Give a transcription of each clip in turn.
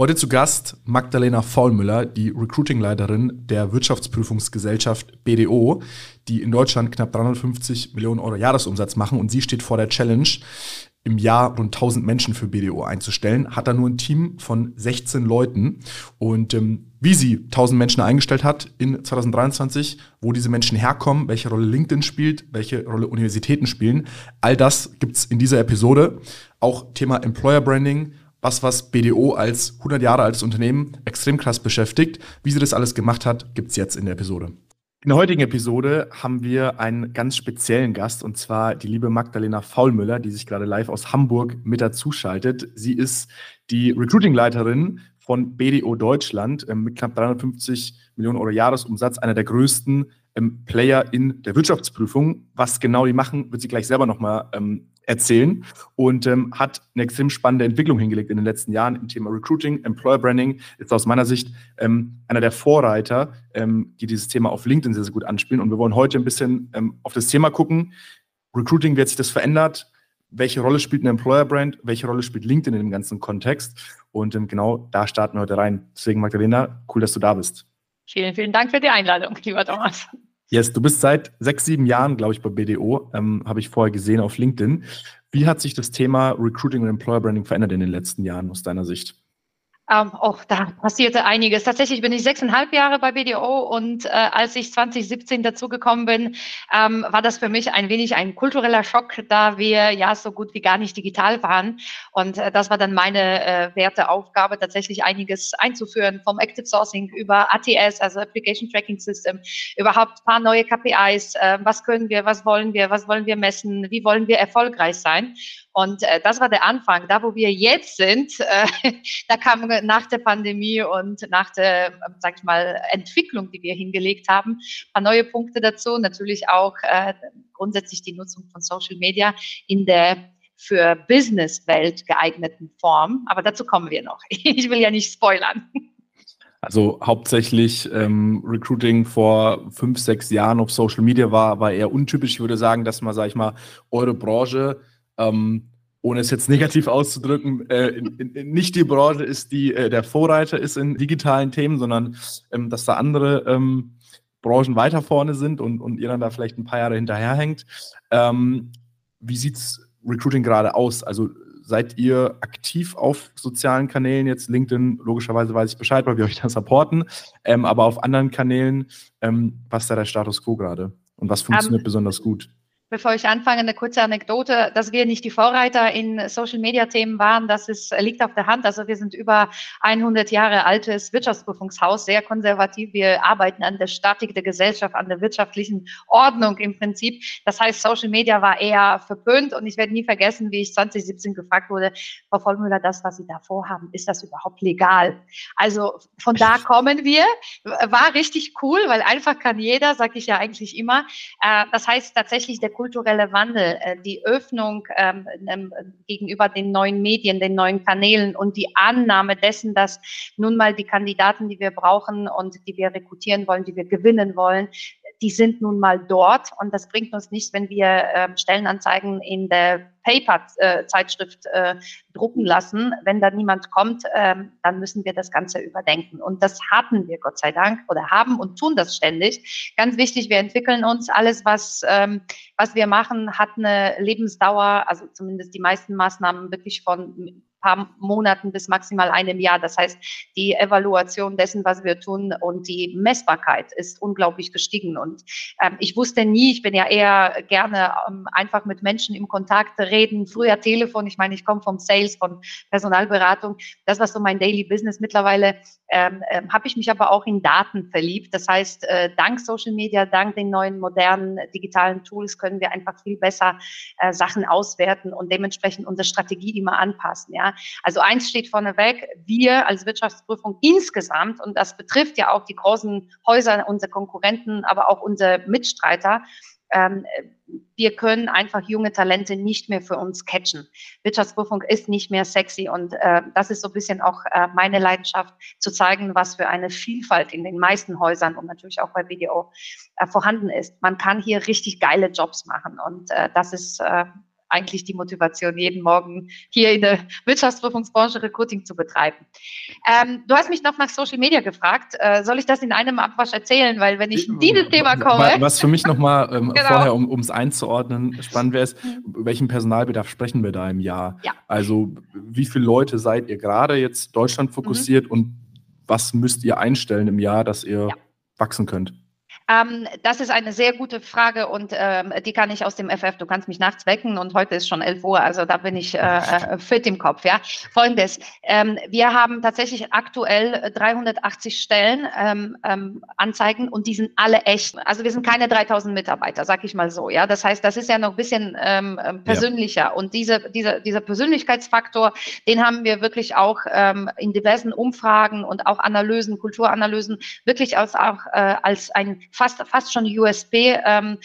Heute zu Gast Magdalena Faulmüller, die Recruiting-Leiterin der Wirtschaftsprüfungsgesellschaft BDO, die in Deutschland knapp 350 Millionen Euro Jahresumsatz machen und sie steht vor der Challenge, im Jahr rund 1000 Menschen für BDO einzustellen, hat da nur ein Team von 16 Leuten. Und ähm, wie sie 1000 Menschen eingestellt hat in 2023, wo diese Menschen herkommen, welche Rolle LinkedIn spielt, welche Rolle Universitäten spielen, all das gibt's in dieser Episode. Auch Thema Employer Branding, was, was BDO als 100 Jahre altes Unternehmen extrem krass beschäftigt. Wie sie das alles gemacht hat, gibt's jetzt in der Episode. In der heutigen Episode haben wir einen ganz speziellen Gast und zwar die liebe Magdalena Faulmüller, die sich gerade live aus Hamburg mit dazu schaltet. Sie ist die Recruiting-Leiterin von BDO Deutschland ähm, mit knapp 350 Millionen Euro Jahresumsatz, einer der größten ähm, Player in der Wirtschaftsprüfung. Was genau die machen, wird sie gleich selber nochmal ähm, erzählen und ähm, hat eine extrem spannende Entwicklung hingelegt in den letzten Jahren im Thema Recruiting, Employer Branding. Ist aus meiner Sicht ähm, einer der Vorreiter, ähm, die dieses Thema auf LinkedIn sehr, sehr gut anspielen. Und wir wollen heute ein bisschen ähm, auf das Thema gucken. Recruiting, wie hat sich das verändert? Welche Rolle spielt ein Employer Brand? Welche Rolle spielt LinkedIn in dem ganzen Kontext? Und ähm, genau da starten wir heute rein. Deswegen, Magdalena, cool, dass du da bist. Vielen, vielen Dank für die Einladung, lieber Thomas. Yes, du bist seit sechs, sieben Jahren, glaube ich, bei BDO, ähm, habe ich vorher gesehen auf LinkedIn. Wie hat sich das Thema Recruiting und Employer Branding verändert in den letzten Jahren aus deiner Sicht? Ähm, auch da passierte einiges. Tatsächlich bin ich sechseinhalb Jahre bei BDO und äh, als ich 2017 dazugekommen bin, ähm, war das für mich ein wenig ein kultureller Schock, da wir ja so gut wie gar nicht digital waren. Und äh, das war dann meine äh, werte Aufgabe, tatsächlich einiges einzuführen, vom Active Sourcing über ATS, also Application Tracking System, überhaupt paar neue KPIs. Äh, was können wir, was wollen wir, was wollen wir messen, wie wollen wir erfolgreich sein? Und äh, das war der Anfang. Da, wo wir jetzt sind, äh, da kam nach der Pandemie und nach der, sag ich mal, Entwicklung, die wir hingelegt haben, ein paar neue Punkte dazu. Natürlich auch äh, grundsätzlich die Nutzung von Social Media in der für Business-Welt geeigneten Form. Aber dazu kommen wir noch. Ich will ja nicht spoilern. Also hauptsächlich ähm, Recruiting vor fünf, sechs Jahren auf Social Media war, war eher untypisch. Ich würde sagen, dass man, sag ich mal, eure Branche ähm, ohne es jetzt negativ auszudrücken, äh, in, in, nicht die Branche ist, die äh, der Vorreiter ist in digitalen Themen, sondern ähm, dass da andere ähm, Branchen weiter vorne sind und, und ihr dann da vielleicht ein paar Jahre hinterherhängt. Ähm, wie sieht's Recruiting gerade aus? Also seid ihr aktiv auf sozialen Kanälen jetzt? LinkedIn, logischerweise weiß ich Bescheid, weil wir euch da supporten, ähm, aber auf anderen Kanälen, ähm, was ist da der Status quo gerade? Und was funktioniert um, besonders gut? Bevor ich anfange, eine kurze Anekdote, dass wir nicht die Vorreiter in Social-Media-Themen waren, das ist, liegt auf der Hand. Also wir sind über 100 Jahre altes Wirtschaftsprüfungshaus, sehr konservativ. Wir arbeiten an der Statik der Gesellschaft, an der wirtschaftlichen Ordnung im Prinzip. Das heißt, Social-Media war eher verpönt und ich werde nie vergessen, wie ich 2017 gefragt wurde, Frau Vollmüller, das, was Sie da vorhaben, ist das überhaupt legal? Also von da kommen wir. War richtig cool, weil einfach kann jeder, sage ich ja eigentlich immer. Äh, das heißt tatsächlich, der kulturelle Wandel, äh, die Öffnung ähm, ähm, gegenüber den neuen Medien, den neuen Kanälen und die Annahme dessen, dass nun mal die Kandidaten, die wir brauchen und die wir rekrutieren wollen, die wir gewinnen wollen, die sind nun mal dort und das bringt uns nichts, wenn wir äh, Stellenanzeigen in der Paper-Zeitschrift äh, drucken lassen. Wenn da niemand kommt, äh, dann müssen wir das Ganze überdenken. Und das hatten wir, Gott sei Dank, oder haben und tun das ständig. Ganz wichtig, wir entwickeln uns. Alles, was, ähm, was wir machen, hat eine Lebensdauer, also zumindest die meisten Maßnahmen wirklich von paar Monaten bis maximal einem Jahr. Das heißt, die Evaluation dessen, was wir tun und die Messbarkeit ist unglaublich gestiegen. Und ähm, ich wusste nie, ich bin ja eher gerne ähm, einfach mit Menschen im Kontakt reden, früher Telefon. Ich meine, ich komme vom Sales, von Personalberatung. Das war so mein Daily Business. Mittlerweile ähm, äh, habe ich mich aber auch in Daten verliebt. Das heißt, äh, dank Social Media, dank den neuen modernen digitalen Tools können wir einfach viel besser äh, Sachen auswerten und dementsprechend unsere Strategie immer anpassen. Ja, also eins steht vorneweg, wir als Wirtschaftsprüfung insgesamt, und das betrifft ja auch die großen Häuser, unsere Konkurrenten, aber auch unsere Mitstreiter, ähm, wir können einfach junge Talente nicht mehr für uns catchen. Wirtschaftsprüfung ist nicht mehr sexy und äh, das ist so ein bisschen auch äh, meine Leidenschaft, zu zeigen, was für eine Vielfalt in den meisten Häusern und natürlich auch bei BDO äh, vorhanden ist. Man kann hier richtig geile Jobs machen und äh, das ist äh, eigentlich die Motivation, jeden Morgen hier in der Wirtschaftsprüfungsbranche Recruiting zu betreiben. Ähm, du hast mich noch nach Social Media gefragt. Äh, soll ich das in einem Abwasch erzählen? Weil wenn ich in dieses Thema komme. Was für mich nochmal ähm, genau. vorher, um es einzuordnen, spannend wäre, ist, mhm. welchen Personalbedarf sprechen wir da im Jahr? Ja. Also wie viele Leute seid ihr gerade jetzt Deutschland fokussiert mhm. und was müsst ihr einstellen im Jahr, dass ihr ja. wachsen könnt? Ähm, das ist eine sehr gute Frage und ähm, die kann ich aus dem FF. Du kannst mich nachts wecken und heute ist schon 11 Uhr, also da bin ich äh, äh, fit im Kopf. Ja, folgendes: ähm, Wir haben tatsächlich aktuell 380 Stellen ähm, ähm, Anzeigen und die sind alle echt. Also wir sind keine 3000 Mitarbeiter, sag ich mal so. Ja, das heißt, das ist ja noch ein bisschen ähm, persönlicher ja. und diese, diese, dieser Persönlichkeitsfaktor, den haben wir wirklich auch in diversen Umfragen und auch Analysen, Kulturanalysen wirklich als auch äh, als ein fast, fast schon USB ähm,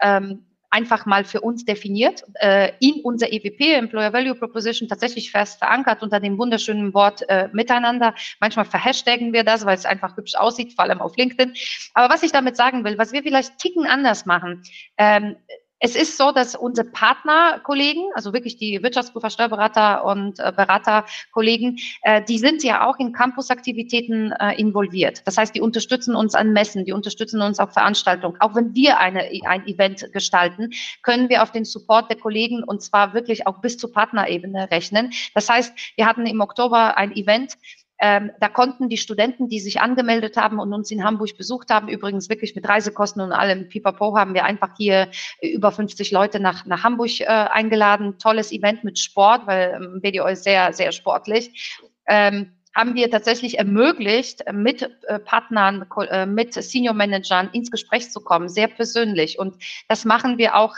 ähm, einfach mal für uns definiert, äh, in unser EVP, Employer Value Proposition, tatsächlich fest verankert unter dem wunderschönen Wort äh, Miteinander. Manchmal verhashtagen wir das, weil es einfach hübsch aussieht, vor allem auf LinkedIn. Aber was ich damit sagen will, was wir vielleicht ticken anders machen, ähm, es ist so, dass unsere Partnerkollegen, also wirklich die Wirtschaftsprüfer, Steuerberater und äh, Beraterkollegen, äh, die sind ja auch in Campusaktivitäten äh, involviert. Das heißt, die unterstützen uns an Messen, die unterstützen uns auf Veranstaltungen. Auch wenn wir eine, ein Event gestalten, können wir auf den Support der Kollegen und zwar wirklich auch bis zur Partnerebene rechnen. Das heißt, wir hatten im Oktober ein Event, ähm, da konnten die Studenten, die sich angemeldet haben und uns in Hamburg besucht haben, übrigens wirklich mit Reisekosten und allem, pipapo, haben wir einfach hier über 50 Leute nach, nach Hamburg äh, eingeladen. Tolles Event mit Sport, weil ähm, BDO ist sehr, sehr sportlich. Ähm, haben wir tatsächlich ermöglicht, mit äh, Partnern, äh, mit Senior Managern ins Gespräch zu kommen, sehr persönlich. Und das machen wir auch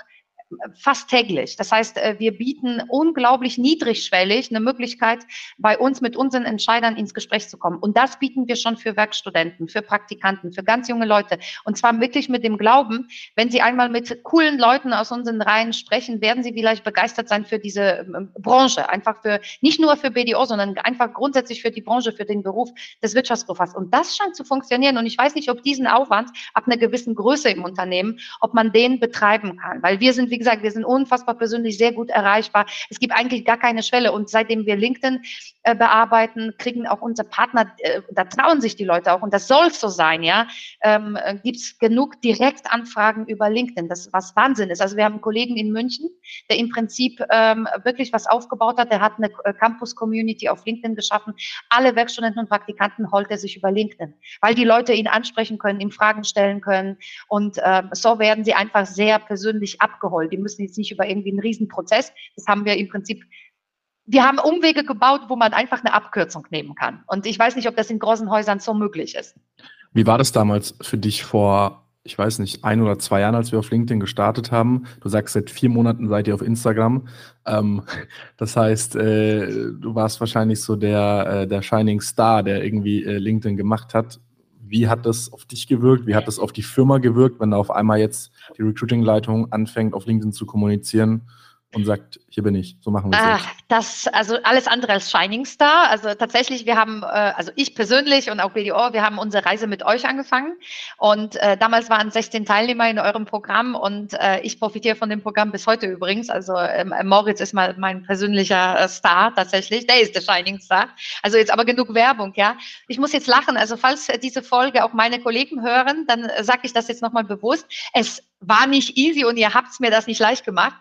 fast täglich. Das heißt, äh, wir bieten unglaublich niedrigschwellig eine Möglichkeit, bei uns mit unseren Entscheidern ins Gespräch zu kommen. Und das bieten wir schon für Werkstudenten, für Praktikanten, für ganz junge Leute. Und zwar wirklich mit dem Glauben, wenn sie einmal mit coolen Leuten aus unseren Reihen sprechen, werden sie vielleicht begeistert sein für diese ähm, Branche. Einfach für, nicht nur für BDO, sondern einfach grundsätzlich für die Branche, für den Beruf des Wirtschaftsprüfers. Und das scheint zu funktionieren. Und ich weiß nicht, ob diesen Aufwand ab einer gewissen Größe im Unternehmen, ob man den betreiben kann. Weil wir sind, wie gesagt, wir sind unfassbar persönlich sehr gut erreichbar. Es gibt eigentlich gar keine Schwelle. Und seitdem wir LinkedIn äh, bearbeiten, kriegen auch unsere Partner, äh, da trauen sich die Leute auch, und das soll so sein, ja, ähm, äh, gibt es genug Direktanfragen über LinkedIn, das was Wahnsinn ist. Also wir haben einen Kollegen in München, der im Prinzip ähm, wirklich was aufgebaut hat. Der hat eine äh, Campus-Community auf LinkedIn geschaffen. Alle Werkstudenten und Praktikanten holt er sich über LinkedIn, weil die Leute ihn ansprechen können, ihm Fragen stellen können. Und äh, so werden sie einfach sehr persönlich abgeholt. Die müssen jetzt nicht über irgendwie einen Riesenprozess. Das haben wir im Prinzip wir haben Umwege gebaut, wo man einfach eine Abkürzung nehmen kann. Und ich weiß nicht, ob das in großen Häusern so möglich ist. Wie war das damals für dich vor, ich weiß nicht, ein oder zwei Jahren, als wir auf LinkedIn gestartet haben? Du sagst, seit vier Monaten seid ihr auf Instagram. Ähm, das heißt, äh, du warst wahrscheinlich so der, äh, der Shining Star, der irgendwie äh, LinkedIn gemacht hat. Wie hat das auf dich gewirkt? Wie hat das auf die Firma gewirkt, wenn da auf einmal jetzt die Recruiting-Leitung anfängt, auf LinkedIn zu kommunizieren? Und sagt, hier bin ich, so machen wir es. Das, also alles andere als Shining Star. Also tatsächlich, wir haben, äh, also ich persönlich und auch BDO, wir haben unsere Reise mit euch angefangen. Und äh, damals waren 16 Teilnehmer in eurem Programm und äh, ich profitiere von dem Programm bis heute übrigens. Also ähm, Moritz ist mal mein persönlicher äh, Star tatsächlich. Der ist der Shining Star. Also jetzt aber genug Werbung, ja. Ich muss jetzt lachen. Also falls diese Folge auch meine Kollegen hören, dann äh, sage ich das jetzt nochmal bewusst. Es war nicht easy und ihr habt mir das nicht leicht gemacht.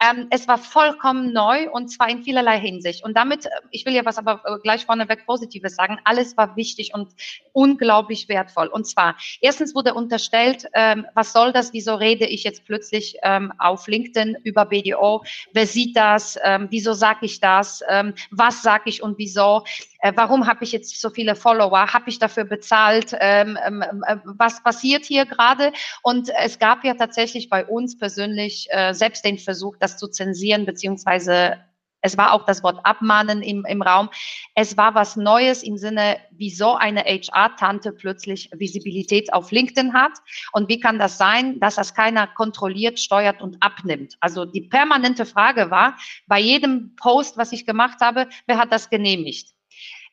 Ähm, es war vollkommen neu und zwar in vielerlei Hinsicht. Und damit, äh, ich will ja was aber äh, gleich vorneweg Positives sagen, alles war wichtig und unglaublich wertvoll. Und zwar, erstens wurde unterstellt, ähm, was soll das, wieso rede ich jetzt plötzlich ähm, auf LinkedIn über BDO, wer sieht das, ähm, wieso sage ich das, ähm, was sage ich und wieso äh, warum habe ich jetzt so viele Follower, habe ich dafür bezahlt, ähm, ähm, äh, was passiert hier gerade? Und es gab ja tatsächlich bei uns persönlich selbst den Versuch, das zu zensieren, beziehungsweise es war auch das Wort abmahnen im, im Raum. Es war was Neues im Sinne, wieso eine HR-Tante plötzlich Visibilität auf LinkedIn hat und wie kann das sein, dass das keiner kontrolliert, steuert und abnimmt. Also die permanente Frage war, bei jedem Post, was ich gemacht habe, wer hat das genehmigt?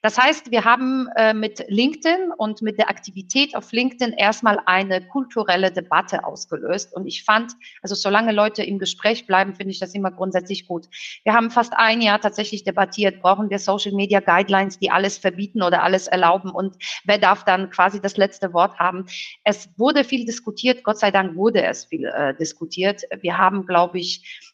Das heißt, wir haben äh, mit LinkedIn und mit der Aktivität auf LinkedIn erstmal eine kulturelle Debatte ausgelöst. Und ich fand, also solange Leute im Gespräch bleiben, finde ich das immer grundsätzlich gut. Wir haben fast ein Jahr tatsächlich debattiert, brauchen wir Social Media Guidelines, die alles verbieten oder alles erlauben und wer darf dann quasi das letzte Wort haben. Es wurde viel diskutiert, Gott sei Dank wurde es viel äh, diskutiert. Wir haben, glaube ich,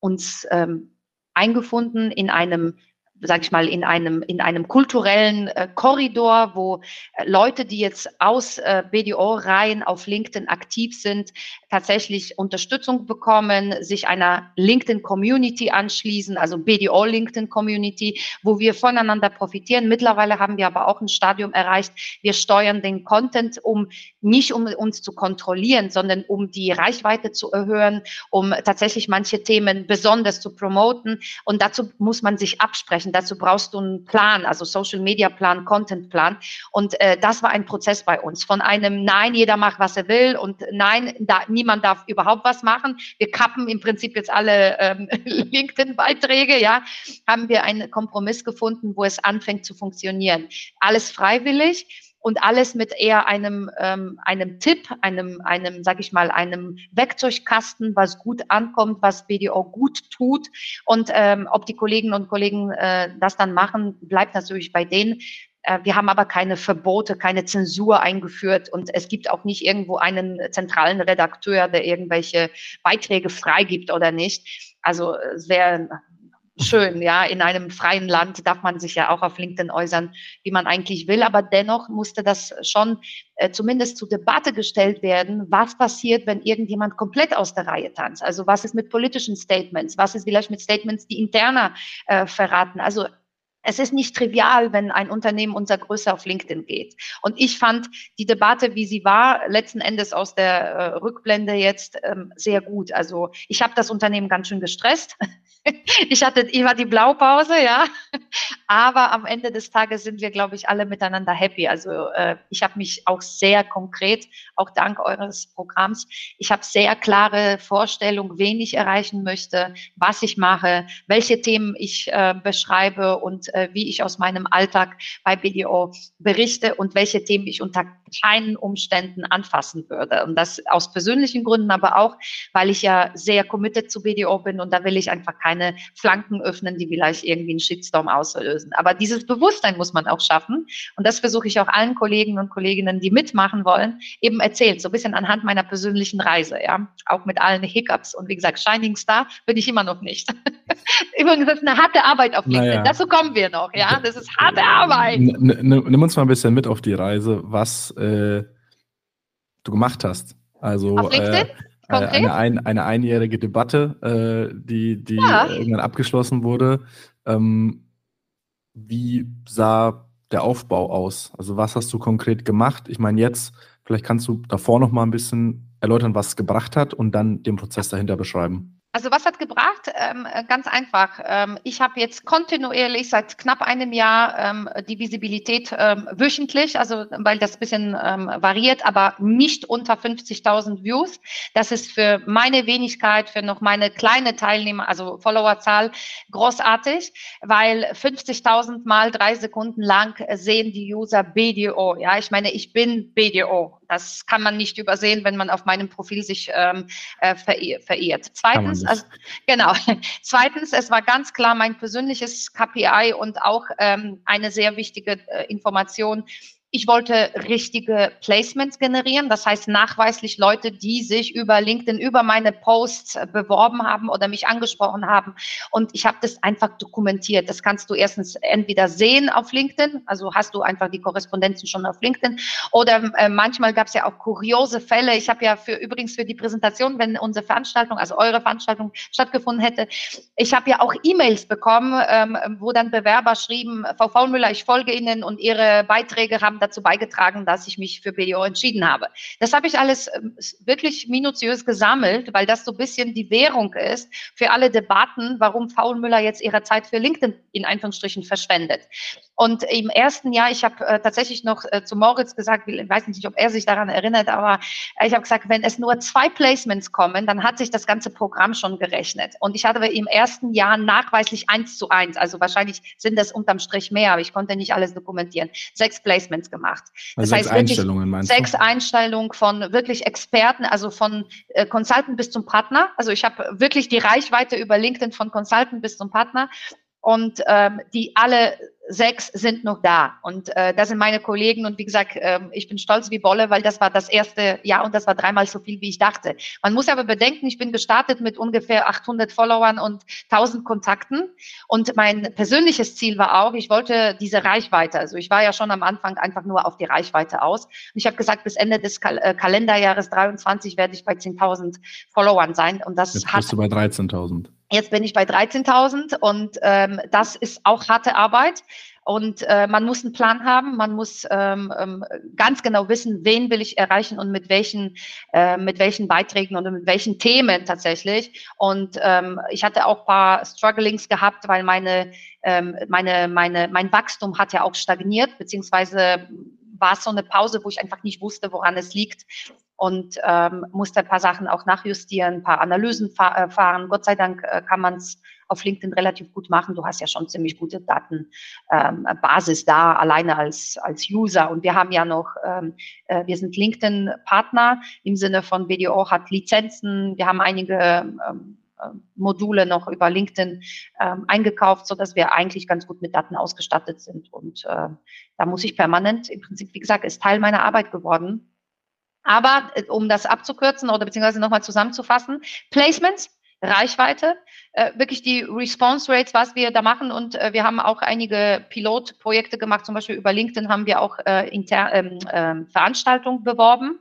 uns ähm, eingefunden in einem sage ich mal, in einem, in einem kulturellen äh, Korridor, wo äh, Leute, die jetzt aus äh, BDO-Reihen auf LinkedIn aktiv sind, tatsächlich Unterstützung bekommen, sich einer LinkedIn-Community anschließen, also BDO-LinkedIn-Community, wo wir voneinander profitieren. Mittlerweile haben wir aber auch ein Stadium erreicht, wir steuern den Content, um nicht um uns zu kontrollieren, sondern um die Reichweite zu erhöhen, um tatsächlich manche Themen besonders zu promoten. Und dazu muss man sich absprechen dazu brauchst du einen Plan, also Social Media Plan, Content Plan. Und äh, das war ein Prozess bei uns. Von einem Nein, jeder macht, was er will und Nein, da, niemand darf überhaupt was machen. Wir kappen im Prinzip jetzt alle ähm, LinkedIn-Beiträge, ja, haben wir einen Kompromiss gefunden, wo es anfängt zu funktionieren. Alles freiwillig und alles mit eher einem, ähm, einem Tipp, einem, einem, sag ich mal, einem Werkzeugkasten, was gut ankommt, was BDO gut tut. Und ähm, ob die Kolleginnen und Kollegen äh, das dann machen, bleibt natürlich bei denen. Äh, wir haben aber keine Verbote, keine Zensur eingeführt und es gibt auch nicht irgendwo einen zentralen Redakteur, der irgendwelche Beiträge freigibt oder nicht. Also sehr schön, ja. In einem freien Land darf man sich ja auch auf LinkedIn äußern, wie man eigentlich will. Aber dennoch musste das schon äh, zumindest zur Debatte gestellt werden, was passiert, wenn irgendjemand komplett aus der Reihe tanzt. Also was ist mit politischen Statements? Was ist vielleicht mit Statements, die interner äh, verraten? Also es ist nicht trivial, wenn ein Unternehmen unserer Größe auf LinkedIn geht. Und ich fand die Debatte, wie sie war, letzten Endes aus der äh, Rückblende jetzt ähm, sehr gut. Also ich habe das Unternehmen ganz schön gestresst. ich hatte immer die Blaupause, ja. Aber am Ende des Tages sind wir, glaube ich, alle miteinander happy. Also äh, ich habe mich auch sehr konkret, auch dank eures Programms, ich habe sehr klare Vorstellungen, wen ich erreichen möchte, was ich mache, welche Themen ich äh, beschreibe und äh, wie ich aus meinem Alltag bei BDO berichte und welche Themen ich unter keinen Umständen anfassen würde. Und das aus persönlichen Gründen, aber auch, weil ich ja sehr committed zu BDO bin und da will ich einfach keine Flanken öffnen, die vielleicht irgendwie einen Shitstorm auslösen. Aber dieses Bewusstsein muss man auch schaffen. Und das versuche ich auch allen Kollegen und Kolleginnen, die mitmachen wollen, eben erzählen, so ein bisschen anhand meiner persönlichen Reise, ja. Auch mit allen Hiccups. Und wie gesagt, Shining Star bin ich immer noch nicht. Übrigens, das ist eine harte Arbeit auf LinkedIn. Naja. Dazu kommen wir noch, ja. Das ist harte Arbeit. Nimm uns mal ein bisschen mit auf die Reise, was äh, du gemacht hast. Also äh, eine, ein, eine einjährige Debatte, äh, die, die ja. irgendwann abgeschlossen wurde. Ähm, wie sah der Aufbau aus? Also was hast du konkret gemacht? Ich meine jetzt, vielleicht kannst du davor noch mal ein bisschen erläutern, was es gebracht hat und dann den Prozess dahinter beschreiben. Also was hat gebracht? Ähm, äh, ganz einfach. Ähm, ich habe jetzt kontinuierlich seit knapp einem Jahr ähm, die Visibilität ähm, wöchentlich, also weil das bisschen ähm, variiert, aber nicht unter 50.000 Views. Das ist für meine Wenigkeit, für noch meine kleine Teilnehmer, also Followerzahl, großartig, weil 50.000 mal drei Sekunden lang sehen die User BDO. Ja, ich meine, ich bin BDO. Das kann man nicht übersehen, wenn man auf meinem Profil sich ähm, äh, verirrt. Zweitens, also, genau. Zweitens, es war ganz klar mein persönliches KPI und auch ähm, eine sehr wichtige äh, Information ich wollte richtige Placements generieren, das heißt nachweislich Leute, die sich über LinkedIn, über meine Posts beworben haben oder mich angesprochen haben. Und ich habe das einfach dokumentiert. Das kannst du erstens entweder sehen auf LinkedIn, also hast du einfach die Korrespondenzen schon auf LinkedIn, oder äh, manchmal gab es ja auch kuriose Fälle. Ich habe ja für übrigens für die Präsentation, wenn unsere Veranstaltung, also eure Veranstaltung stattgefunden hätte, ich habe ja auch E-Mails bekommen, ähm, wo dann Bewerber schrieben, Frau Faulmüller, ich folge Ihnen und Ihre Beiträge haben dazu beigetragen, dass ich mich für BDO entschieden habe. Das habe ich alles ähm, wirklich minutiös gesammelt, weil das so ein bisschen die Währung ist für alle Debatten, warum Faul Müller jetzt ihre Zeit für LinkedIn in Anführungsstrichen verschwendet. Und im ersten Jahr, ich habe äh, tatsächlich noch äh, zu Moritz gesagt, ich weiß nicht, ob er sich daran erinnert, aber ich habe gesagt, wenn es nur zwei Placements kommen, dann hat sich das ganze Programm schon gerechnet. Und ich hatte im ersten Jahr nachweislich eins zu eins, also wahrscheinlich sind das unterm Strich mehr, aber ich konnte nicht alles dokumentieren, sechs Placements gemacht. Also das heißt Einstellungen meinst du? Sechs Einstellungen von wirklich Experten, also von äh, Consultant bis zum Partner. Also ich habe wirklich die Reichweite über LinkedIn von Consultant bis zum Partner und ähm, die alle sechs sind noch da. Und äh, das sind meine Kollegen. Und wie gesagt, äh, ich bin stolz wie Bolle, weil das war das erste Jahr und das war dreimal so viel, wie ich dachte. Man muss aber bedenken, ich bin gestartet mit ungefähr 800 Followern und 1000 Kontakten. Und mein persönliches Ziel war auch, ich wollte diese Reichweite. Also ich war ja schon am Anfang einfach nur auf die Reichweite aus. Und ich habe gesagt, bis Ende des Kal äh, Kalenderjahres 23 werde ich bei 10.000 Followern sein. Und das Jetzt bist du bei 13.000. Jetzt bin ich bei 13.000 und ähm, das ist auch harte Arbeit. Und äh, man muss einen Plan haben, man muss ähm, ähm, ganz genau wissen, wen will ich erreichen und mit welchen, äh, mit welchen Beiträgen und mit welchen Themen tatsächlich. Und ähm, ich hatte auch paar Strugglings gehabt, weil meine, ähm, meine, meine, mein Wachstum hat ja auch stagniert, beziehungsweise war es so eine Pause, wo ich einfach nicht wusste, woran es liegt und ähm, musste ein paar Sachen auch nachjustieren, ein paar Analysen fa äh, fahren. Gott sei Dank äh, kann man es auf LinkedIn relativ gut machen. Du hast ja schon ziemlich gute Datenbasis ähm, da, alleine als, als User. Und wir haben ja noch, ähm, äh, wir sind LinkedIn-Partner im Sinne von BDO hat Lizenzen. Wir haben einige ähm, äh, Module noch über LinkedIn ähm, eingekauft, so dass wir eigentlich ganz gut mit Daten ausgestattet sind. Und äh, da muss ich permanent, im Prinzip, wie gesagt, ist Teil meiner Arbeit geworden, aber äh, um das abzukürzen oder beziehungsweise nochmal zusammenzufassen, Placements, Reichweite, äh, wirklich die Response Rates, was wir da machen. Und äh, wir haben auch einige Pilotprojekte gemacht, zum Beispiel über LinkedIn haben wir auch äh, inter, ähm, äh, Veranstaltungen beworben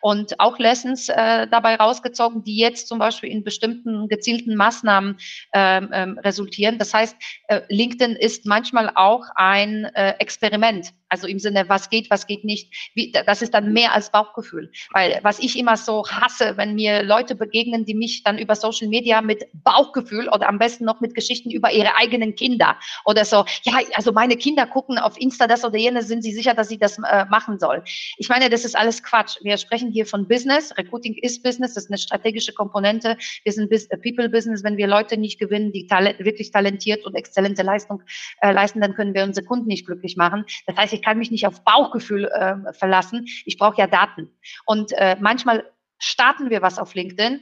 und auch Lessons äh, dabei rausgezogen, die jetzt zum Beispiel in bestimmten gezielten Maßnahmen ähm, ähm, resultieren. Das heißt, äh, LinkedIn ist manchmal auch ein äh, Experiment. Also im Sinne, was geht, was geht nicht. Wie, das ist dann mehr als Bauchgefühl. Weil was ich immer so hasse, wenn mir Leute begegnen, die mich dann über Social Media mit Bauchgefühl oder am besten noch mit Geschichten über ihre eigenen Kinder oder so, ja, also meine Kinder gucken auf Insta das oder jenes, sind sie sicher, dass sie das äh, machen soll. Ich meine, das ist alles Quatsch. Wir sprechen hier von Business. Recruiting ist Business, das ist eine strategische Komponente. Wir sind äh, People-Business. Wenn wir Leute nicht gewinnen, die talent, wirklich talentiert und exzellente Leistung äh, leisten, dann können wir unsere Kunden nicht glücklich machen. Das heißt, ich kann mich nicht auf Bauchgefühl äh, verlassen. Ich brauche ja Daten. Und äh, manchmal starten wir was auf LinkedIn,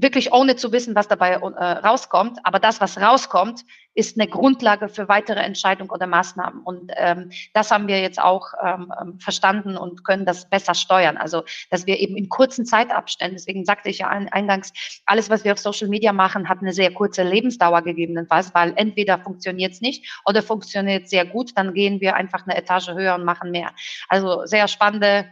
wirklich ohne zu wissen, was dabei äh, rauskommt. Aber das, was rauskommt, ist eine Grundlage für weitere Entscheidungen oder Maßnahmen. Und ähm, das haben wir jetzt auch ähm, ähm, verstanden und können das besser steuern. Also, dass wir eben in kurzen Zeitabständen, deswegen sagte ich ja eingangs, alles, was wir auf Social Media machen, hat eine sehr kurze Lebensdauer gegebenenfalls, weil entweder funktioniert es nicht oder funktioniert sehr gut, dann gehen wir einfach eine Etage höher und machen mehr. Also sehr spannende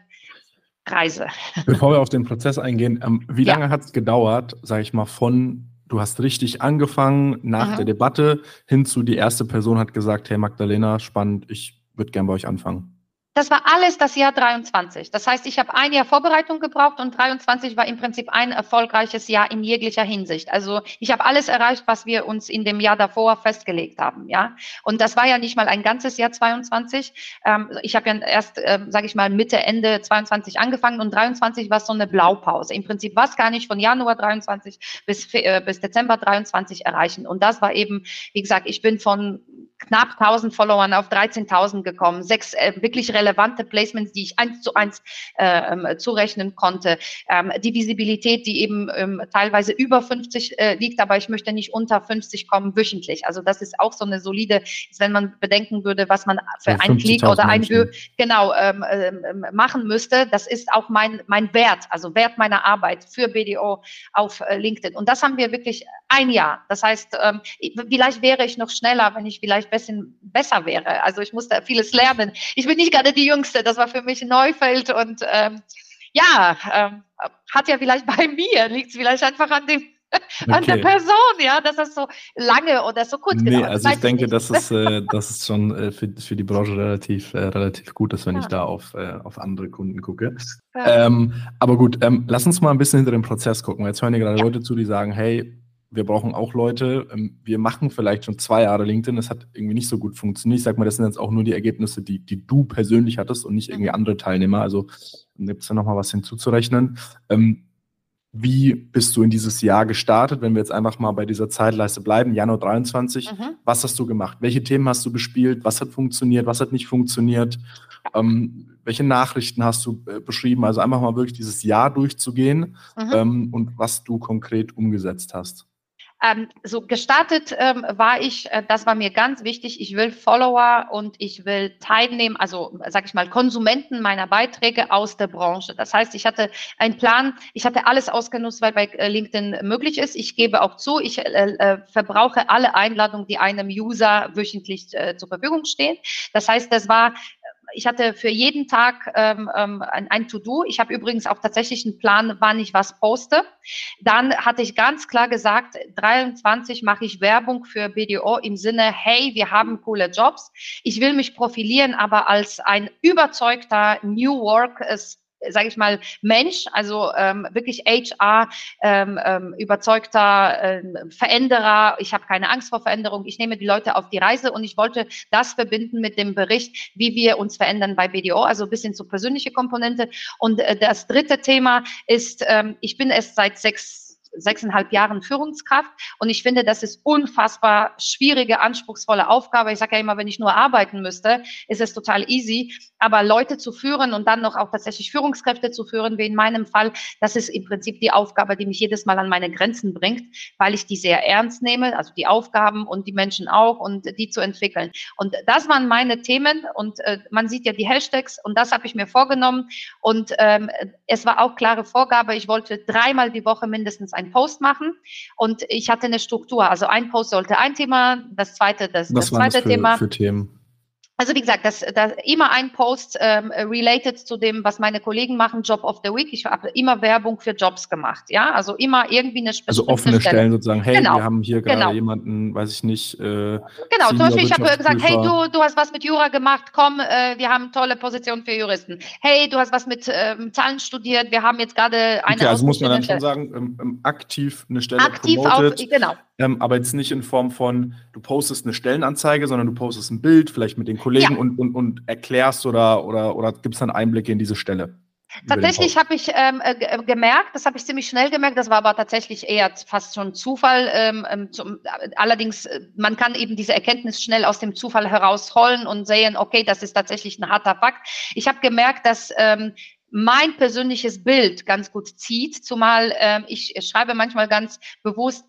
Reise. Bevor wir auf den Prozess eingehen, ähm, wie ja. lange hat es gedauert, sage ich mal, von du hast richtig angefangen nach Aha. der Debatte hin zu die erste Person hat gesagt, hey Magdalena, spannend, ich würde gern bei euch anfangen? Das war alles das Jahr 23. Das heißt, ich habe ein Jahr Vorbereitung gebraucht und 23 war im Prinzip ein erfolgreiches Jahr in jeglicher Hinsicht. Also ich habe alles erreicht, was wir uns in dem Jahr davor festgelegt haben, ja. Und das war ja nicht mal ein ganzes Jahr 22. Ähm, ich habe ja erst, äh, sage ich mal, Mitte Ende 22 angefangen und 23 war so eine Blaupause. Im Prinzip was gar nicht von Januar 23 bis äh, bis Dezember 23 erreichen. Und das war eben, wie gesagt, ich bin von knapp 1000 Followern auf 13.000 gekommen, sechs äh, wirklich relevante Placements, die ich eins zu eins äh, ähm, zurechnen konnte, ähm, die Visibilität, die eben ähm, teilweise über 50 äh, liegt, aber ich möchte nicht unter 50 kommen wöchentlich. Also das ist auch so eine solide, wenn man bedenken würde, was man für ja, einen Klick oder ein View genau ähm, ähm, machen müsste. Das ist auch mein mein Wert, also Wert meiner Arbeit für BDO auf äh, LinkedIn. Und das haben wir wirklich ein Jahr. Das heißt, ähm, vielleicht wäre ich noch schneller, wenn ich vielleicht bisschen besser wäre. Also ich musste vieles lernen. Ich bin nicht gerade die Jüngste, das war für mich ein Neufeld und ähm, ja, ähm, hat ja vielleicht bei mir, liegt es vielleicht einfach an dem an der Person, ja, dass das so lange oder so kurz nee, gedauert Also ich denke, das ist, äh, das ist schon äh, für, für die Branche relativ, äh, relativ gut, dass wenn ja. ich da auf, äh, auf andere Kunden gucke. Ja. Ähm, aber gut, ähm, lass uns mal ein bisschen hinter den Prozess gucken. Jetzt hören hier gerade ja. Leute zu, die sagen, hey, wir brauchen auch Leute. Ähm, wir machen vielleicht schon zwei Jahre LinkedIn, das hat irgendwie nicht so gut funktioniert. Ich sag mal, das sind jetzt auch nur die Ergebnisse, die, die du persönlich hattest und nicht irgendwie mhm. andere Teilnehmer. Also gibt es da nochmal was hinzuzurechnen. Ähm, wie bist du in dieses Jahr gestartet, wenn wir jetzt einfach mal bei dieser Zeitleiste bleiben, Januar 23? Mhm. Was hast du gemacht? Welche Themen hast du bespielt? Was hat funktioniert? Was hat nicht funktioniert? Ähm, welche Nachrichten hast du äh, beschrieben? Also einfach mal wirklich dieses Jahr durchzugehen mhm. ähm, und was du konkret umgesetzt hast. Ähm, so gestartet ähm, war ich, äh, das war mir ganz wichtig, ich will Follower und ich will teilnehmen, also sag ich mal, Konsumenten meiner Beiträge aus der Branche. Das heißt, ich hatte einen Plan, ich hatte alles ausgenutzt, weil bei äh, LinkedIn möglich ist. Ich gebe auch zu, ich äh, äh, verbrauche alle Einladungen, die einem User wöchentlich äh, zur Verfügung stehen. Das heißt, das war ich hatte für jeden Tag ähm, ähm, ein, ein To-Do. Ich habe übrigens auch tatsächlich einen Plan, wann ich was poste. Dann hatte ich ganz klar gesagt, 23 mache ich Werbung für BDO im Sinne, hey, wir haben coole Jobs. Ich will mich profilieren, aber als ein überzeugter New Work sage ich mal, Mensch, also ähm, wirklich HR, ähm, ähm, überzeugter ähm, Veränderer. Ich habe keine Angst vor Veränderung. Ich nehme die Leute auf die Reise und ich wollte das verbinden mit dem Bericht, wie wir uns verändern bei BDO, also ein bisschen zur persönliche Komponente. Und äh, das dritte Thema ist, ähm, ich bin erst seit sechs sechseinhalb Jahren Führungskraft und ich finde, das ist unfassbar schwierige, anspruchsvolle Aufgabe. Ich sage ja immer, wenn ich nur arbeiten müsste, ist es total easy. Aber Leute zu führen und dann noch auch tatsächlich Führungskräfte zu führen, wie in meinem Fall, das ist im Prinzip die Aufgabe, die mich jedes Mal an meine Grenzen bringt, weil ich die sehr ernst nehme, also die Aufgaben und die Menschen auch und die zu entwickeln. Und das waren meine Themen und äh, man sieht ja die Hashtags und das habe ich mir vorgenommen und ähm, es war auch klare Vorgabe, ich wollte dreimal die Woche mindestens ein einen Post machen und ich hatte eine Struktur. Also ein Post sollte ein Thema, das zweite das, das zweite das für, Thema. Für Themen? Also wie gesagt, das, das immer ein Post ähm, related zu dem, was meine Kollegen machen, Job of the Week. Ich habe immer Werbung für Jobs gemacht, ja, also immer irgendwie eine Also offene Stelle. Stellen sozusagen. Hey, genau. wir haben hier gerade genau. jemanden, weiß ich nicht. Äh, genau, zum Beispiel ich habe gesagt, hey, du, du hast was mit Jura gemacht, komm, äh, wir haben tolle Positionen für Juristen. Hey, du hast was mit ähm, Zahlen studiert, wir haben jetzt gerade eine. Okay, also muss man dann schon sagen, ähm, ähm, aktiv eine Stelle aktiv promoted. Auf, genau ähm, aber jetzt nicht in Form von, du postest eine Stellenanzeige, sondern du postest ein Bild, vielleicht mit den Kollegen ja. und, und, und erklärst oder, oder, oder gibst dann Einblicke in diese Stelle. Tatsächlich habe ich ähm, äh, äh, gemerkt, das habe ich ziemlich schnell gemerkt, das war aber tatsächlich eher fast schon Zufall. Ähm, ähm zum, allerdings, äh, man kann eben diese Erkenntnis schnell aus dem Zufall herausholen und sehen, okay, das ist tatsächlich ein harter Fakt. Ich habe gemerkt, dass ähm, mein persönliches Bild ganz gut zieht, zumal ähm, ich schreibe manchmal ganz bewusst,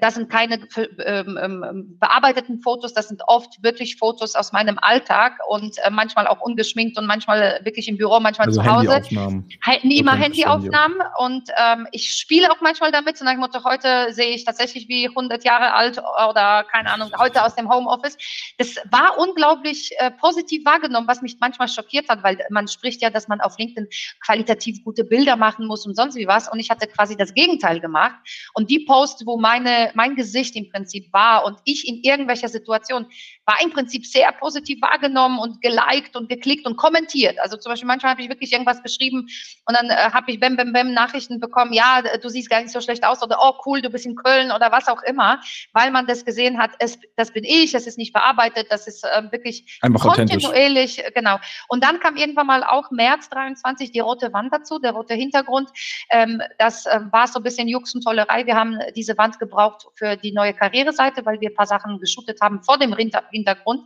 das sind keine ähm, ähm, bearbeiteten Fotos, das sind oft wirklich Fotos aus meinem Alltag und äh, manchmal auch ungeschminkt und manchmal wirklich im Büro, manchmal also zu Hause. Handyaufnahmen. Nie immer Handyaufnahmen und ähm, ich spiele auch manchmal damit und Motto, heute sehe ich tatsächlich wie 100 Jahre alt oder keine Ahnung, heute aus dem Homeoffice. Das war unglaublich äh, positiv wahrgenommen, was mich manchmal schockiert hat, weil man spricht ja, dass man auf LinkedIn qualitativ gute Bilder machen muss und sonst wie was und ich hatte quasi das Gegenteil gemacht und die Posts, wo meine meine, mein Gesicht im Prinzip war und ich in irgendwelcher Situation war im Prinzip sehr positiv wahrgenommen und geliked und geklickt und kommentiert. Also zum Beispiel manchmal habe ich wirklich irgendwas geschrieben und dann äh, habe ich bam, bam, bam Nachrichten bekommen, ja, du siehst gar nicht so schlecht aus oder oh cool, du bist in Köln oder was auch immer, weil man das gesehen hat, es, das bin ich, es ist nicht verarbeitet, das ist äh, wirklich Einfach kontinuierlich, genau. Und dann kam irgendwann mal auch März 23 die rote Wand dazu, der rote Hintergrund. Ähm, das äh, war so ein bisschen Jux und Tollerei. Wir haben diese Wand gebraucht für die neue Karriereseite, weil wir ein paar Sachen geshootet haben vor dem Hinter Hintergrund.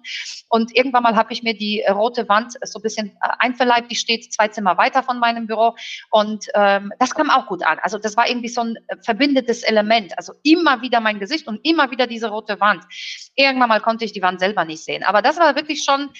Und irgendwann mal habe ich mir die rote Wand so ein bisschen äh, einverleibt. Die steht zwei Zimmer weiter von meinem Büro. Und ähm, das kam auch gut an. Also das war irgendwie so ein äh, verbindendes Element. Also immer wieder mein Gesicht und immer wieder diese rote Wand. Irgendwann mal konnte ich die Wand selber nicht sehen. Aber das war wirklich schon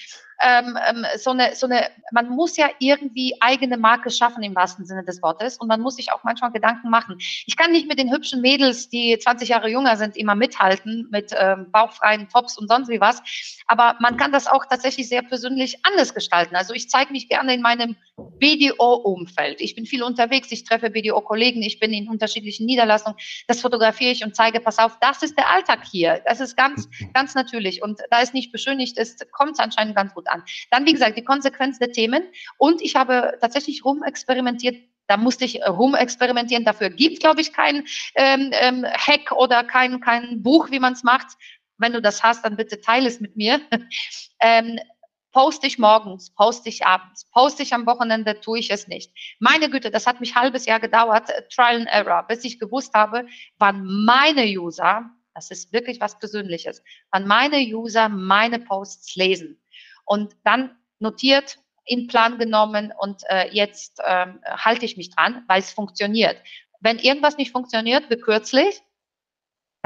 ähm, ähm, so, eine, so eine, man muss ja irgendwie eigene Marke schaffen im wahrsten Sinne des Wortes und man muss sich auch manchmal Gedanken machen. Ich kann nicht mit den hübschen Mädels, die 20 Jahre jünger sind, immer mithalten mit ähm, bauchfreien Tops und sonst wie was, aber man kann das auch tatsächlich sehr persönlich anders gestalten. Also ich zeige mich gerne in meinem BDO-Umfeld. Ich bin viel unterwegs, ich treffe BDO-Kollegen, ich bin in unterschiedlichen Niederlassungen, das fotografiere ich und zeige, pass auf, das ist der Alltag hier. Das ist ganz, mhm. ganz natürlich und da es nicht beschönigt ist, kommt es anscheinend ganz gut an. Dann, wie gesagt, die Konsequenz der Themen und ich habe tatsächlich rumexperimentiert, Da musste ich rumexperimentieren. Dafür gibt, glaube ich, kein ähm, ähm, Hack oder kein, kein Buch, wie man es macht. Wenn du das hast, dann bitte teile es mit mir. ähm, poste ich morgens, poste ich abends, poste ich am Wochenende, tue ich es nicht. Meine Güte, das hat mich ein halbes Jahr gedauert, äh, Trial and Error, bis ich gewusst habe, wann meine User, das ist wirklich was Persönliches, wann meine User meine Posts lesen. Und dann notiert, in Plan genommen und äh, jetzt ähm, halte ich mich dran, weil es funktioniert. Wenn irgendwas nicht funktioniert, wie kürzlich,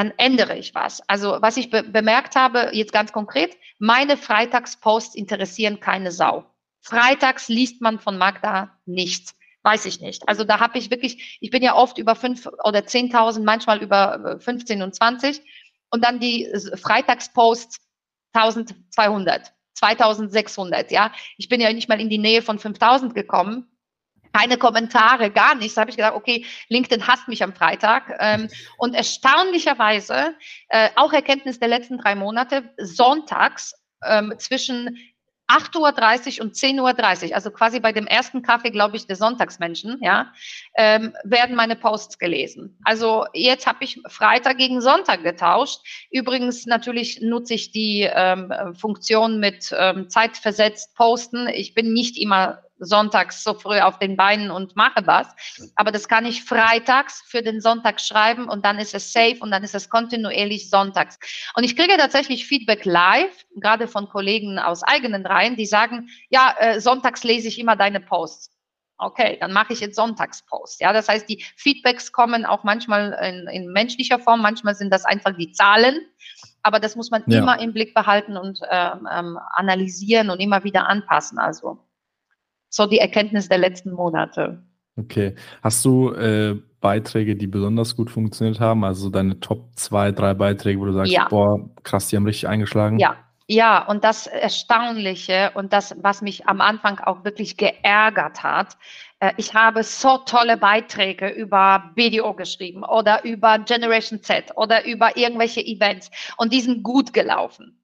dann ändere ich was. Also was ich be bemerkt habe, jetzt ganz konkret, meine Freitagsposts interessieren keine Sau. Freitags liest man von Magda nichts. Weiß ich nicht. Also da habe ich wirklich, ich bin ja oft über fünf oder zehntausend, manchmal über 15 und 20 und dann die Freitagsposts 1200, 2600, ja. Ich bin ja nicht mal in die Nähe von 5000 gekommen keine Kommentare, gar nichts. Da habe ich gedacht, okay, LinkedIn hasst mich am Freitag. Ähm, und erstaunlicherweise, äh, auch Erkenntnis der letzten drei Monate, sonntags ähm, zwischen 8.30 Uhr und 10.30 Uhr, also quasi bei dem ersten Kaffee, glaube ich, der Sonntagsmenschen, ja, ähm, werden meine Posts gelesen. Also jetzt habe ich Freitag gegen Sonntag getauscht. Übrigens natürlich nutze ich die ähm, Funktion mit ähm, zeitversetzt posten. Ich bin nicht immer sonntags so früh auf den Beinen und mache was. Aber das kann ich freitags für den Sonntag schreiben und dann ist es safe und dann ist es kontinuierlich sonntags. Und ich kriege tatsächlich Feedback live, gerade von Kollegen aus eigenen Reihen, die sagen, ja, äh, sonntags lese ich immer deine Posts. Okay, dann mache ich jetzt Sonntagspost. Ja, das heißt, die Feedbacks kommen auch manchmal in, in menschlicher Form, manchmal sind das einfach die Zahlen. Aber das muss man ja. immer im Blick behalten und ähm, ähm analysieren und immer wieder anpassen. Also so die Erkenntnis der letzten Monate. Okay. Hast du äh, Beiträge, die besonders gut funktioniert haben? Also deine Top zwei, drei Beiträge, wo du sagst, ja. boah, krass, die haben richtig eingeschlagen? Ja. Ja, und das Erstaunliche und das, was mich am Anfang auch wirklich geärgert hat, äh, ich habe so tolle Beiträge über BDO geschrieben oder über Generation Z oder über irgendwelche Events und die sind gut gelaufen.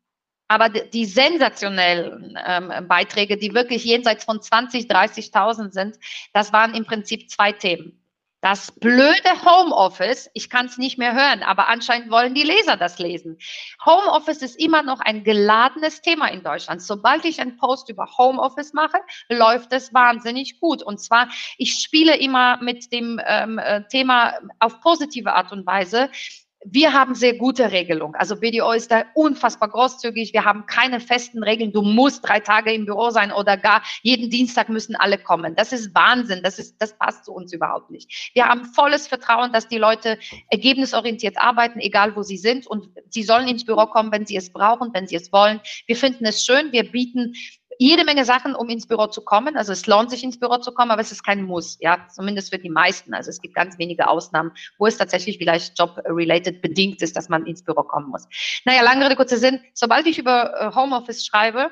Aber die sensationellen ähm, Beiträge, die wirklich jenseits von 20, 30.000 sind, das waren im Prinzip zwei Themen. Das blöde Homeoffice, ich kann es nicht mehr hören, aber anscheinend wollen die Leser das lesen. Homeoffice ist immer noch ein geladenes Thema in Deutschland. Sobald ich einen Post über Homeoffice mache, läuft es wahnsinnig gut. Und zwar, ich spiele immer mit dem ähm, äh, Thema auf positive Art und Weise wir haben sehr gute Regelung. Also BDO ist da unfassbar großzügig. Wir haben keine festen Regeln. Du musst drei Tage im Büro sein oder gar jeden Dienstag müssen alle kommen. Das ist Wahnsinn. Das ist, das passt zu uns überhaupt nicht. Wir haben volles Vertrauen, dass die Leute ergebnisorientiert arbeiten, egal wo sie sind. Und sie sollen ins Büro kommen, wenn sie es brauchen, wenn sie es wollen. Wir finden es schön. Wir bieten jede Menge Sachen, um ins Büro zu kommen. Also es lohnt sich ins Büro zu kommen, aber es ist kein Muss, ja, zumindest für die meisten. Also es gibt ganz wenige Ausnahmen, wo es tatsächlich vielleicht job-related bedingt ist, dass man ins Büro kommen muss. Naja, lange Rede, kurzer Sinn. Sobald ich über äh, Homeoffice schreibe,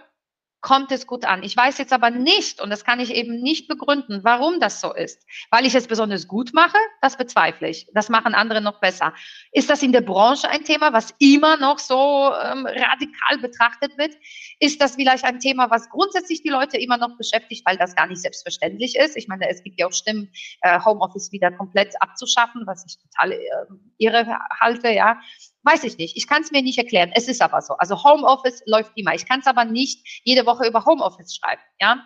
kommt es gut an. Ich weiß jetzt aber nicht, und das kann ich eben nicht begründen, warum das so ist. Weil ich es besonders gut mache, das bezweifle ich. Das machen andere noch besser. Ist das in der Branche ein Thema, was immer noch so ähm, radikal betrachtet wird? Ist das vielleicht ein Thema, was grundsätzlich die Leute immer noch beschäftigt, weil das gar nicht selbstverständlich ist? Ich meine, es gibt ja auch Stimmen, äh, Homeoffice wieder komplett abzuschaffen, was ich total äh, irre halte, ja. Weiß ich nicht. Ich kann es mir nicht erklären. Es ist aber so. Also Homeoffice läuft immer. Ich kann es aber nicht jede Woche über Homeoffice schreiben. Ja.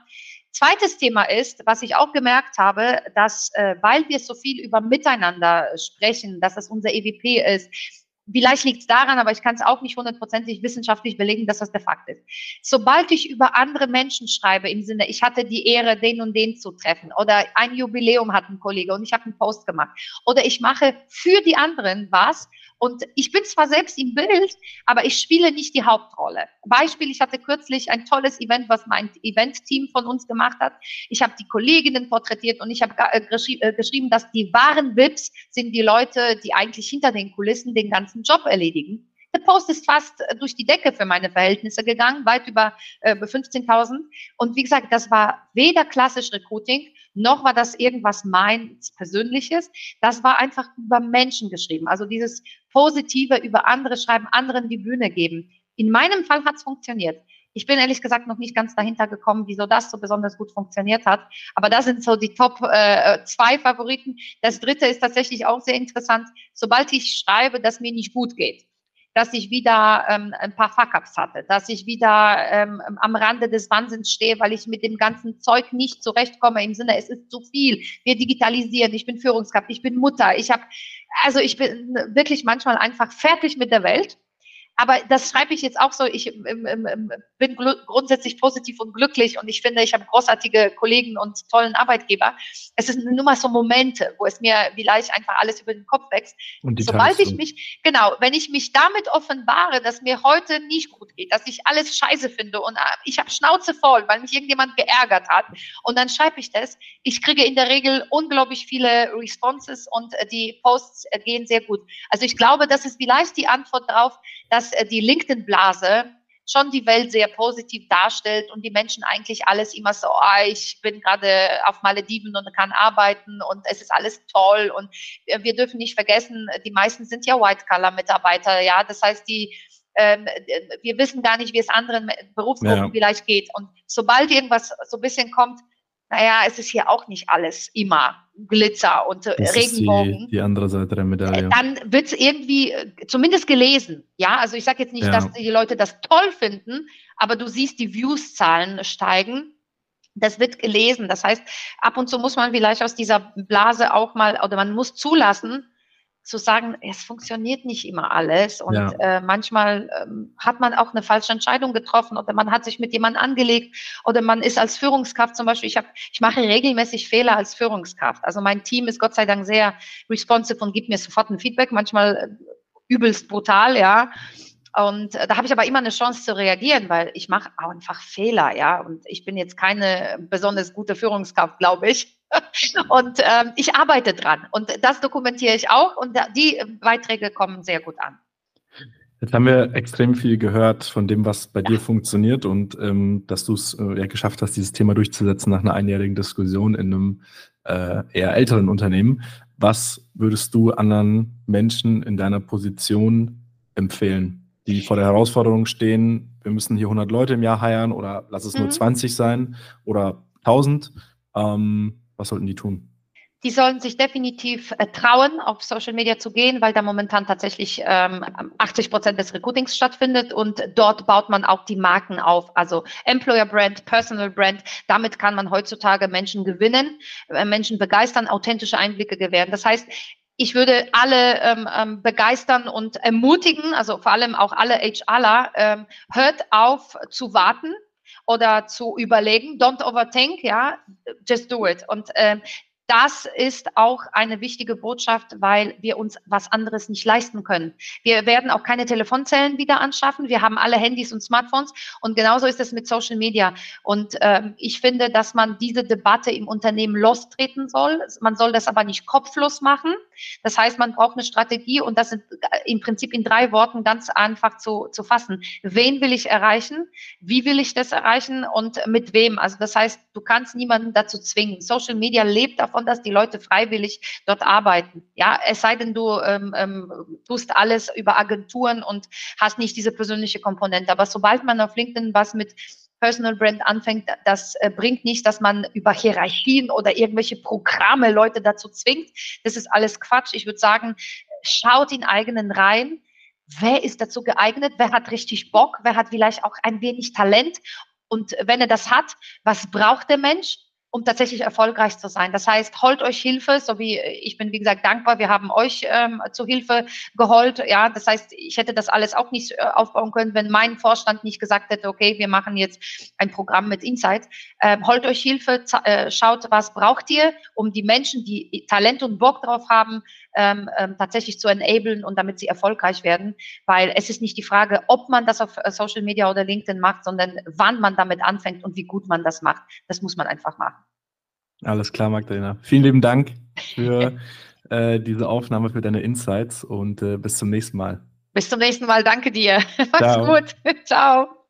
Zweites Thema ist, was ich auch gemerkt habe, dass, äh, weil wir so viel über Miteinander sprechen, dass das unser EWP ist, Vielleicht liegt es daran, aber ich kann es auch nicht hundertprozentig wissenschaftlich belegen, dass das der Fakt ist. Sobald ich über andere Menschen schreibe, im Sinne, ich hatte die Ehre, den und den zu treffen, oder ein Jubiläum hat ein Kollege und ich habe einen Post gemacht, oder ich mache für die anderen was und ich bin zwar selbst im Bild, aber ich spiele nicht die Hauptrolle. Beispiel, ich hatte kürzlich ein tolles Event, was mein Event-Team von uns gemacht hat. Ich habe die Kolleginnen porträtiert und ich habe äh, äh, geschrieben, dass die wahren VIPs sind die Leute, die eigentlich hinter den Kulissen den ganzen Job erledigen. Der Post ist fast äh, durch die Decke für meine Verhältnisse gegangen, weit über äh, 15.000. Und wie gesagt, das war weder klassisch Recruiting, noch war das irgendwas meins Persönliches. Das war einfach über Menschen geschrieben. Also dieses Positive über andere schreiben, anderen die Bühne geben. In meinem Fall hat es funktioniert. Ich bin ehrlich gesagt noch nicht ganz dahinter gekommen, wieso das so besonders gut funktioniert hat. Aber das sind so die Top äh, zwei Favoriten. Das dritte ist tatsächlich auch sehr interessant. Sobald ich schreibe, dass mir nicht gut geht, dass ich wieder ähm, ein paar Fuck-ups hatte, dass ich wieder ähm, am Rande des Wahnsinns stehe, weil ich mit dem ganzen Zeug nicht zurechtkomme im Sinne, es ist zu viel. Wir digitalisieren, ich bin Führungskraft, ich bin Mutter, ich habe, also ich bin wirklich manchmal einfach fertig mit der Welt aber das schreibe ich jetzt auch so. Ich ähm, ähm, ähm bin grundsätzlich positiv und glücklich und ich finde, ich habe großartige Kollegen und tollen Arbeitgeber. Es sind nur mal so Momente, wo es mir vielleicht einfach alles über den Kopf wächst. Und Sobald ich mich, genau, wenn ich mich damit offenbare, dass mir heute nicht gut geht, dass ich alles scheiße finde und äh, ich habe Schnauze voll, weil mich irgendjemand geärgert hat und dann schreibe ich das, ich kriege in der Regel unglaublich viele Responses und äh, die Posts äh, gehen sehr gut. Also ich glaube, das ist vielleicht die Antwort darauf, dass äh, die LinkedIn-Blase schon die Welt sehr positiv darstellt und die Menschen eigentlich alles immer so, oh, ich bin gerade auf Malediven und kann arbeiten und es ist alles toll und wir dürfen nicht vergessen, die meisten sind ja White-Color-Mitarbeiter, ja, das heißt, die ähm, wir wissen gar nicht, wie es anderen Berufsgruppen ja. vielleicht geht und sobald irgendwas so ein bisschen kommt, naja, es ist hier auch nicht alles immer Glitzer und äh, das Regenbogen. Die, die, andere Seite der Medaille. Äh, dann wird es irgendwie äh, zumindest gelesen. Ja, also ich sage jetzt nicht, ja. dass die Leute das toll finden, aber du siehst die Views-Zahlen steigen. Das wird gelesen. Das heißt, ab und zu muss man vielleicht aus dieser Blase auch mal, oder man muss zulassen, zu sagen, es funktioniert nicht immer alles und ja. äh, manchmal ähm, hat man auch eine falsche Entscheidung getroffen oder man hat sich mit jemandem angelegt oder man ist als Führungskraft zum Beispiel, ich, hab, ich mache regelmäßig Fehler als Führungskraft. Also mein Team ist Gott sei Dank sehr responsive und gibt mir sofort ein Feedback, manchmal äh, übelst brutal, ja. Und äh, da habe ich aber immer eine Chance zu reagieren, weil ich mache einfach Fehler, ja. Und ich bin jetzt keine besonders gute Führungskraft, glaube ich. Und ähm, ich arbeite dran. Und das dokumentiere ich auch. Und die Beiträge kommen sehr gut an. Jetzt haben wir extrem viel gehört von dem, was bei ja. dir funktioniert und ähm, dass du es äh, ja geschafft hast, dieses Thema durchzusetzen nach einer einjährigen Diskussion in einem äh, eher älteren Unternehmen. Was würdest du anderen Menschen in deiner Position empfehlen? Die vor der Herausforderung stehen, wir müssen hier 100 Leute im Jahr heiern oder lass es mhm. nur 20 sein oder 1000. Ähm, was sollten die tun? Die sollen sich definitiv äh, trauen, auf Social Media zu gehen, weil da momentan tatsächlich ähm, 80 Prozent des Recruitings stattfindet und dort baut man auch die Marken auf. Also Employer Brand, Personal Brand. Damit kann man heutzutage Menschen gewinnen, äh, Menschen begeistern, authentische Einblicke gewähren. Das heißt, ich würde alle ähm, ähm, begeistern und ermutigen, also vor allem auch alle HRler, ähm, hört auf zu warten oder zu überlegen. Don't overthink, ja, just do it. Und ähm, das ist auch eine wichtige Botschaft, weil wir uns was anderes nicht leisten können. Wir werden auch keine Telefonzellen wieder anschaffen. Wir haben alle Handys und Smartphones und genauso ist es mit Social Media. Und ähm, ich finde, dass man diese Debatte im Unternehmen lostreten soll. Man soll das aber nicht kopflos machen. Das heißt, man braucht eine Strategie und das sind äh, im Prinzip in drei Worten ganz einfach zu, zu fassen. Wen will ich erreichen? Wie will ich das erreichen und mit wem? Also das heißt, du kannst niemanden dazu zwingen. Social Media lebt davon, davon, dass die Leute freiwillig dort arbeiten. Ja, es sei denn, du ähm, ähm, tust alles über Agenturen und hast nicht diese persönliche Komponente. Aber sobald man auf LinkedIn was mit Personal Brand anfängt, das äh, bringt nicht, dass man über Hierarchien oder irgendwelche Programme Leute dazu zwingt. Das ist alles Quatsch. Ich würde sagen, schaut in eigenen Reihen. Wer ist dazu geeignet? Wer hat richtig Bock? Wer hat vielleicht auch ein wenig Talent? Und wenn er das hat, was braucht der Mensch? Um tatsächlich erfolgreich zu sein. Das heißt, holt euch Hilfe, so wie ich bin, wie gesagt, dankbar. Wir haben euch ähm, zu Hilfe geholt. Ja, das heißt, ich hätte das alles auch nicht äh, aufbauen können, wenn mein Vorstand nicht gesagt hätte, okay, wir machen jetzt ein Programm mit Insight. Ähm, holt euch Hilfe, äh, schaut, was braucht ihr, um die Menschen, die Talent und Bock drauf haben, ähm, ähm, tatsächlich zu enablen und damit sie erfolgreich werden. Weil es ist nicht die Frage, ob man das auf äh, Social Media oder LinkedIn macht, sondern wann man damit anfängt und wie gut man das macht. Das muss man einfach machen. Alles klar, Magdalena. Vielen lieben Dank für äh, diese Aufnahme, für deine Insights und äh, bis zum nächsten Mal. Bis zum nächsten Mal. Danke dir. Mach's Ciao. gut. Ciao.